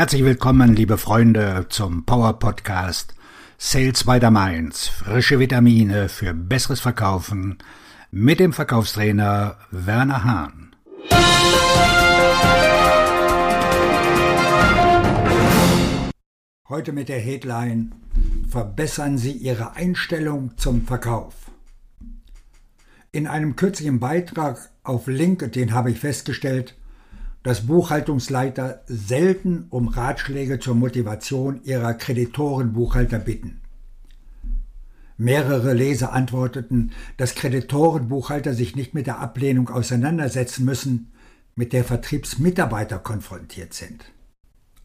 Herzlich willkommen, liebe Freunde, zum Power Podcast Sales by the Mainz. Frische Vitamine für besseres Verkaufen mit dem Verkaufstrainer Werner Hahn. Heute mit der Headline Verbessern Sie Ihre Einstellung zum Verkauf. In einem kürzlichen Beitrag auf LinkedIn habe ich festgestellt, dass Buchhaltungsleiter selten um Ratschläge zur Motivation ihrer Kreditorenbuchhalter bitten. Mehrere Leser antworteten, dass Kreditorenbuchhalter sich nicht mit der Ablehnung auseinandersetzen müssen, mit der Vertriebsmitarbeiter konfrontiert sind.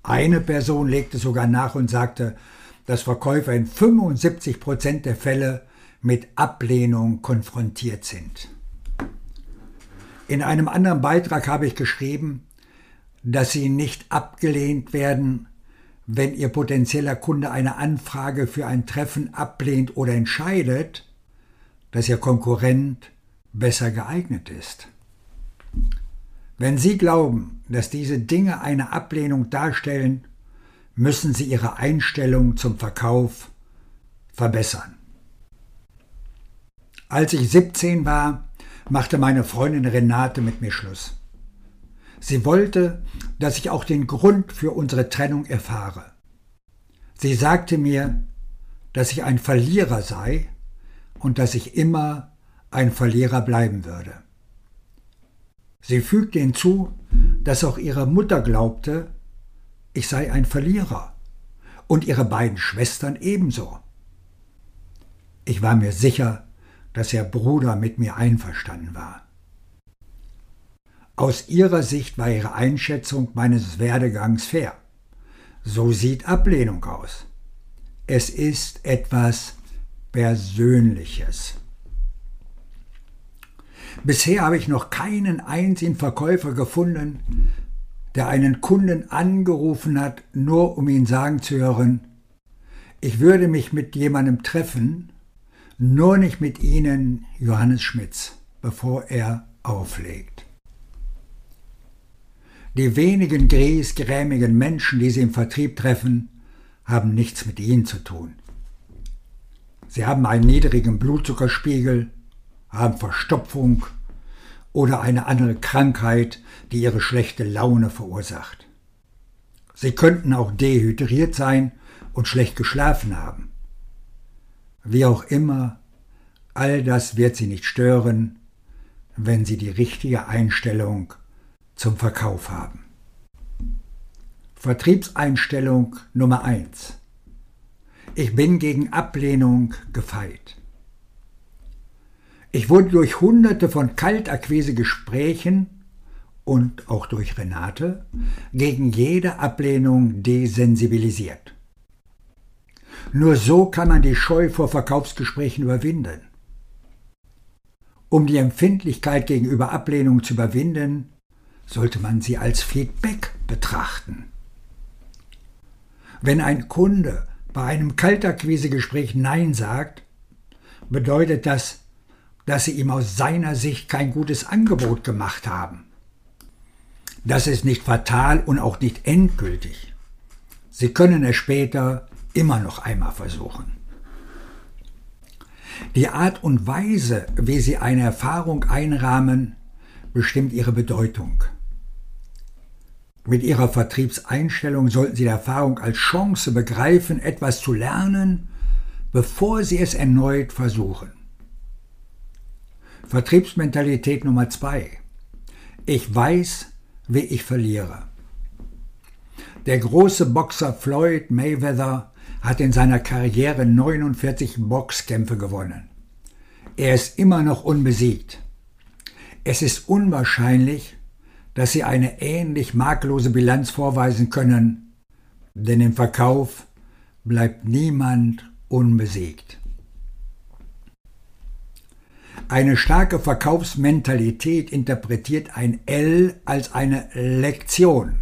Eine Person legte sogar nach und sagte, dass Verkäufer in 75 Prozent der Fälle mit Ablehnung konfrontiert sind. In einem anderen Beitrag habe ich geschrieben, dass Sie nicht abgelehnt werden, wenn Ihr potenzieller Kunde eine Anfrage für ein Treffen ablehnt oder entscheidet, dass Ihr Konkurrent besser geeignet ist. Wenn Sie glauben, dass diese Dinge eine Ablehnung darstellen, müssen Sie Ihre Einstellung zum Verkauf verbessern. Als ich 17 war, machte meine Freundin Renate mit mir Schluss. Sie wollte, dass ich auch den Grund für unsere Trennung erfahre. Sie sagte mir, dass ich ein Verlierer sei und dass ich immer ein Verlierer bleiben würde. Sie fügte hinzu, dass auch ihre Mutter glaubte, ich sei ein Verlierer und ihre beiden Schwestern ebenso. Ich war mir sicher, dass ihr Bruder mit mir einverstanden war. Aus ihrer Sicht war ihre Einschätzung meines Werdegangs fair. So sieht Ablehnung aus. Es ist etwas Persönliches. Bisher habe ich noch keinen einzigen Verkäufer gefunden, der einen Kunden angerufen hat, nur um ihn sagen zu hören, ich würde mich mit jemandem treffen, nur nicht mit Ihnen, Johannes Schmitz, bevor er auflegt. Die wenigen griesgrämigen Menschen, die Sie im Vertrieb treffen, haben nichts mit Ihnen zu tun. Sie haben einen niedrigen Blutzuckerspiegel, haben Verstopfung oder eine andere Krankheit, die ihre schlechte Laune verursacht. Sie könnten auch dehydriert sein und schlecht geschlafen haben. Wie auch immer, all das wird Sie nicht stören, wenn Sie die richtige Einstellung zum Verkauf haben. Vertriebseinstellung Nummer eins: Ich bin gegen Ablehnung gefeit. Ich wurde durch hunderte von Kaltakquise-Gesprächen und auch durch Renate gegen jede Ablehnung desensibilisiert. Nur so kann man die Scheu vor Verkaufsgesprächen überwinden. Um die Empfindlichkeit gegenüber Ablehnung zu überwinden, sollte man sie als Feedback betrachten. Wenn ein Kunde bei einem Kaltakquisegespräch Nein sagt, bedeutet das, dass Sie ihm aus seiner Sicht kein gutes Angebot gemacht haben. Das ist nicht fatal und auch nicht endgültig. Sie können es später immer noch einmal versuchen. Die Art und Weise, wie Sie eine Erfahrung einrahmen, bestimmt ihre Bedeutung. Mit Ihrer Vertriebseinstellung sollten Sie die Erfahrung als Chance begreifen, etwas zu lernen, bevor Sie es erneut versuchen. Vertriebsmentalität Nummer zwei. Ich weiß, wie ich verliere. Der große Boxer Floyd Mayweather hat in seiner Karriere 49 Boxkämpfe gewonnen. Er ist immer noch unbesiegt. Es ist unwahrscheinlich, dass sie eine ähnlich makellose Bilanz vorweisen können, denn im Verkauf bleibt niemand unbesiegt. Eine starke Verkaufsmentalität interpretiert ein L als eine Lektion,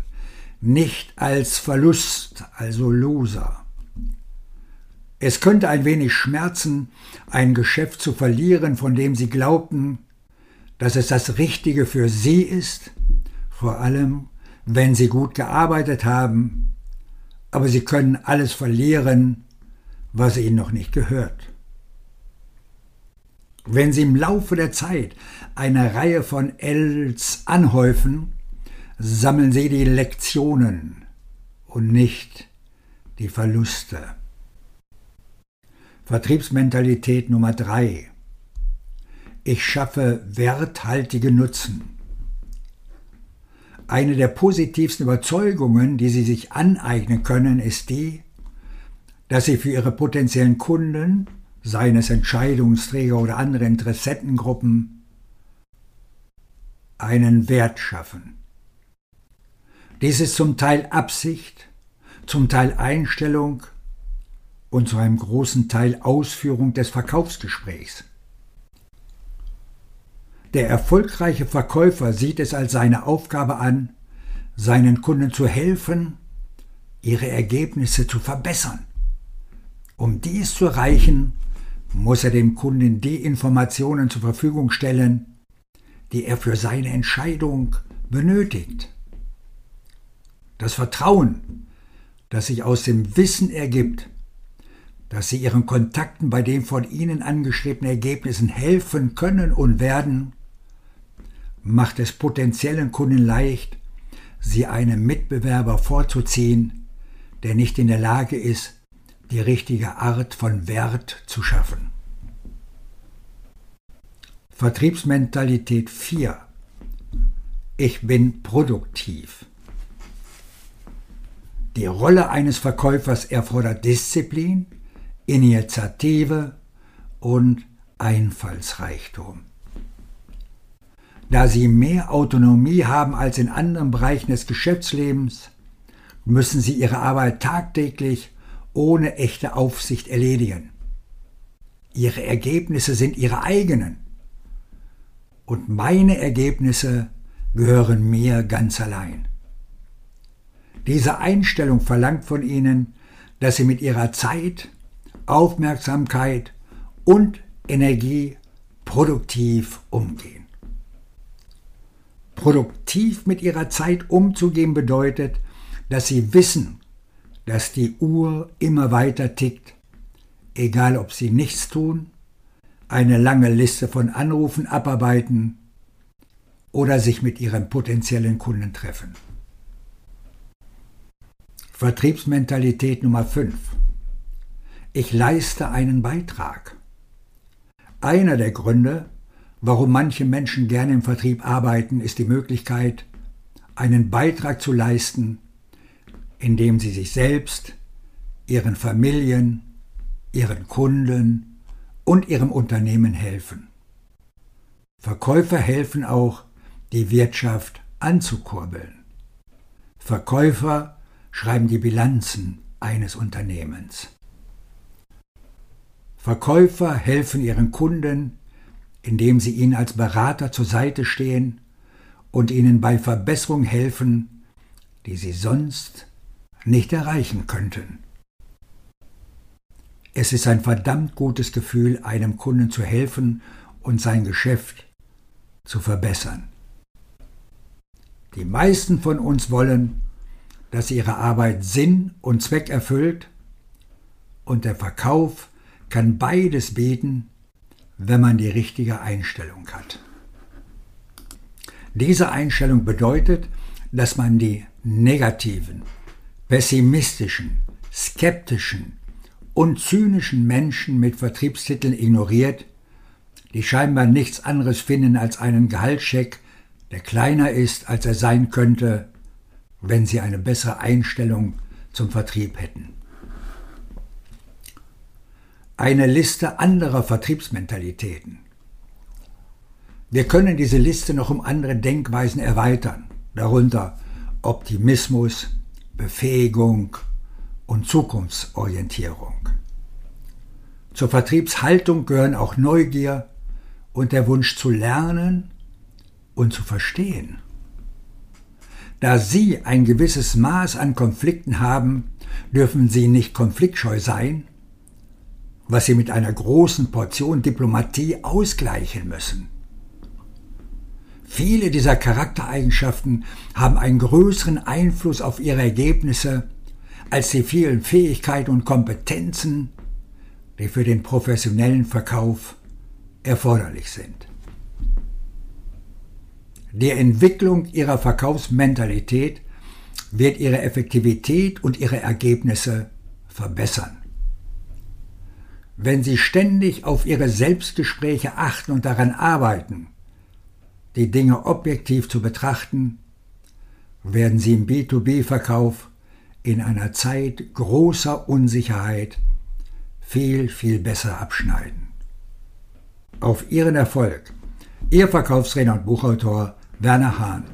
nicht als Verlust, also Loser. Es könnte ein wenig schmerzen, ein Geschäft zu verlieren, von dem Sie glaubten, dass es das Richtige für Sie ist, vor allem wenn Sie gut gearbeitet haben, aber sie können alles verlieren, was ihnen noch nicht gehört. Wenn Sie im Laufe der Zeit eine Reihe von Ls anhäufen, sammeln Sie die Lektionen und nicht die Verluste. Vertriebsmentalität Nummer drei: Ich schaffe werthaltige Nutzen. Eine der positivsten Überzeugungen, die Sie sich aneignen können, ist die, dass Sie für Ihre potenziellen Kunden seien es Entscheidungsträger oder andere Interessentengruppen, einen Wert schaffen. Dies ist zum Teil Absicht, zum Teil Einstellung und zu einem großen Teil Ausführung des Verkaufsgesprächs. Der erfolgreiche Verkäufer sieht es als seine Aufgabe an, seinen Kunden zu helfen, ihre Ergebnisse zu verbessern. Um dies zu erreichen, muss er dem Kunden die Informationen zur Verfügung stellen, die er für seine Entscheidung benötigt. Das Vertrauen, das sich aus dem Wissen ergibt, dass Sie Ihren Kontakten bei den von Ihnen angestrebten Ergebnissen helfen können und werden, macht es potenziellen Kunden leicht, Sie einem Mitbewerber vorzuziehen, der nicht in der Lage ist, die richtige Art von Wert zu schaffen. Vertriebsmentalität 4. Ich bin produktiv. Die Rolle eines Verkäufers erfordert Disziplin, Initiative und Einfallsreichtum. Da sie mehr Autonomie haben als in anderen Bereichen des Geschäftslebens, müssen sie ihre Arbeit tagtäglich ohne echte Aufsicht erledigen. Ihre Ergebnisse sind ihre eigenen und meine Ergebnisse gehören mir ganz allein. Diese Einstellung verlangt von Ihnen, dass Sie mit Ihrer Zeit, Aufmerksamkeit und Energie produktiv umgehen. Produktiv mit Ihrer Zeit umzugehen bedeutet, dass Sie wissen, dass die Uhr immer weiter tickt, egal ob Sie nichts tun, eine lange Liste von Anrufen abarbeiten oder sich mit Ihren potenziellen Kunden treffen. Vertriebsmentalität Nummer 5. Ich leiste einen Beitrag. Einer der Gründe, warum manche Menschen gerne im Vertrieb arbeiten, ist die Möglichkeit, einen Beitrag zu leisten indem sie sich selbst, ihren Familien, ihren Kunden und ihrem Unternehmen helfen. Verkäufer helfen auch, die Wirtschaft anzukurbeln. Verkäufer schreiben die Bilanzen eines Unternehmens. Verkäufer helfen ihren Kunden, indem sie ihnen als Berater zur Seite stehen und ihnen bei Verbesserungen helfen, die sie sonst nicht erreichen könnten. Es ist ein verdammt gutes Gefühl, einem Kunden zu helfen und sein Geschäft zu verbessern. Die meisten von uns wollen, dass ihre Arbeit Sinn und Zweck erfüllt und der Verkauf kann beides bieten, wenn man die richtige Einstellung hat. Diese Einstellung bedeutet, dass man die negativen pessimistischen, skeptischen und zynischen Menschen mit Vertriebstiteln ignoriert, die scheinbar nichts anderes finden als einen Gehaltscheck, der kleiner ist, als er sein könnte, wenn sie eine bessere Einstellung zum Vertrieb hätten. Eine Liste anderer Vertriebsmentalitäten. Wir können diese Liste noch um andere Denkweisen erweitern, darunter Optimismus, Befähigung und Zukunftsorientierung. Zur Vertriebshaltung gehören auch Neugier und der Wunsch zu lernen und zu verstehen. Da Sie ein gewisses Maß an Konflikten haben, dürfen Sie nicht konfliktscheu sein, was Sie mit einer großen Portion Diplomatie ausgleichen müssen. Viele dieser Charaktereigenschaften haben einen größeren Einfluss auf ihre Ergebnisse, als die vielen Fähigkeiten und Kompetenzen, die für den professionellen Verkauf erforderlich sind. Die Entwicklung ihrer Verkaufsmentalität wird ihre Effektivität und ihre Ergebnisse verbessern. Wenn Sie ständig auf Ihre Selbstgespräche achten und daran arbeiten, die Dinge objektiv zu betrachten, werden Sie im B2B-Verkauf in einer Zeit großer Unsicherheit viel, viel besser abschneiden. Auf Ihren Erfolg. Ihr Verkaufstrainer und Buchautor Werner Hahn.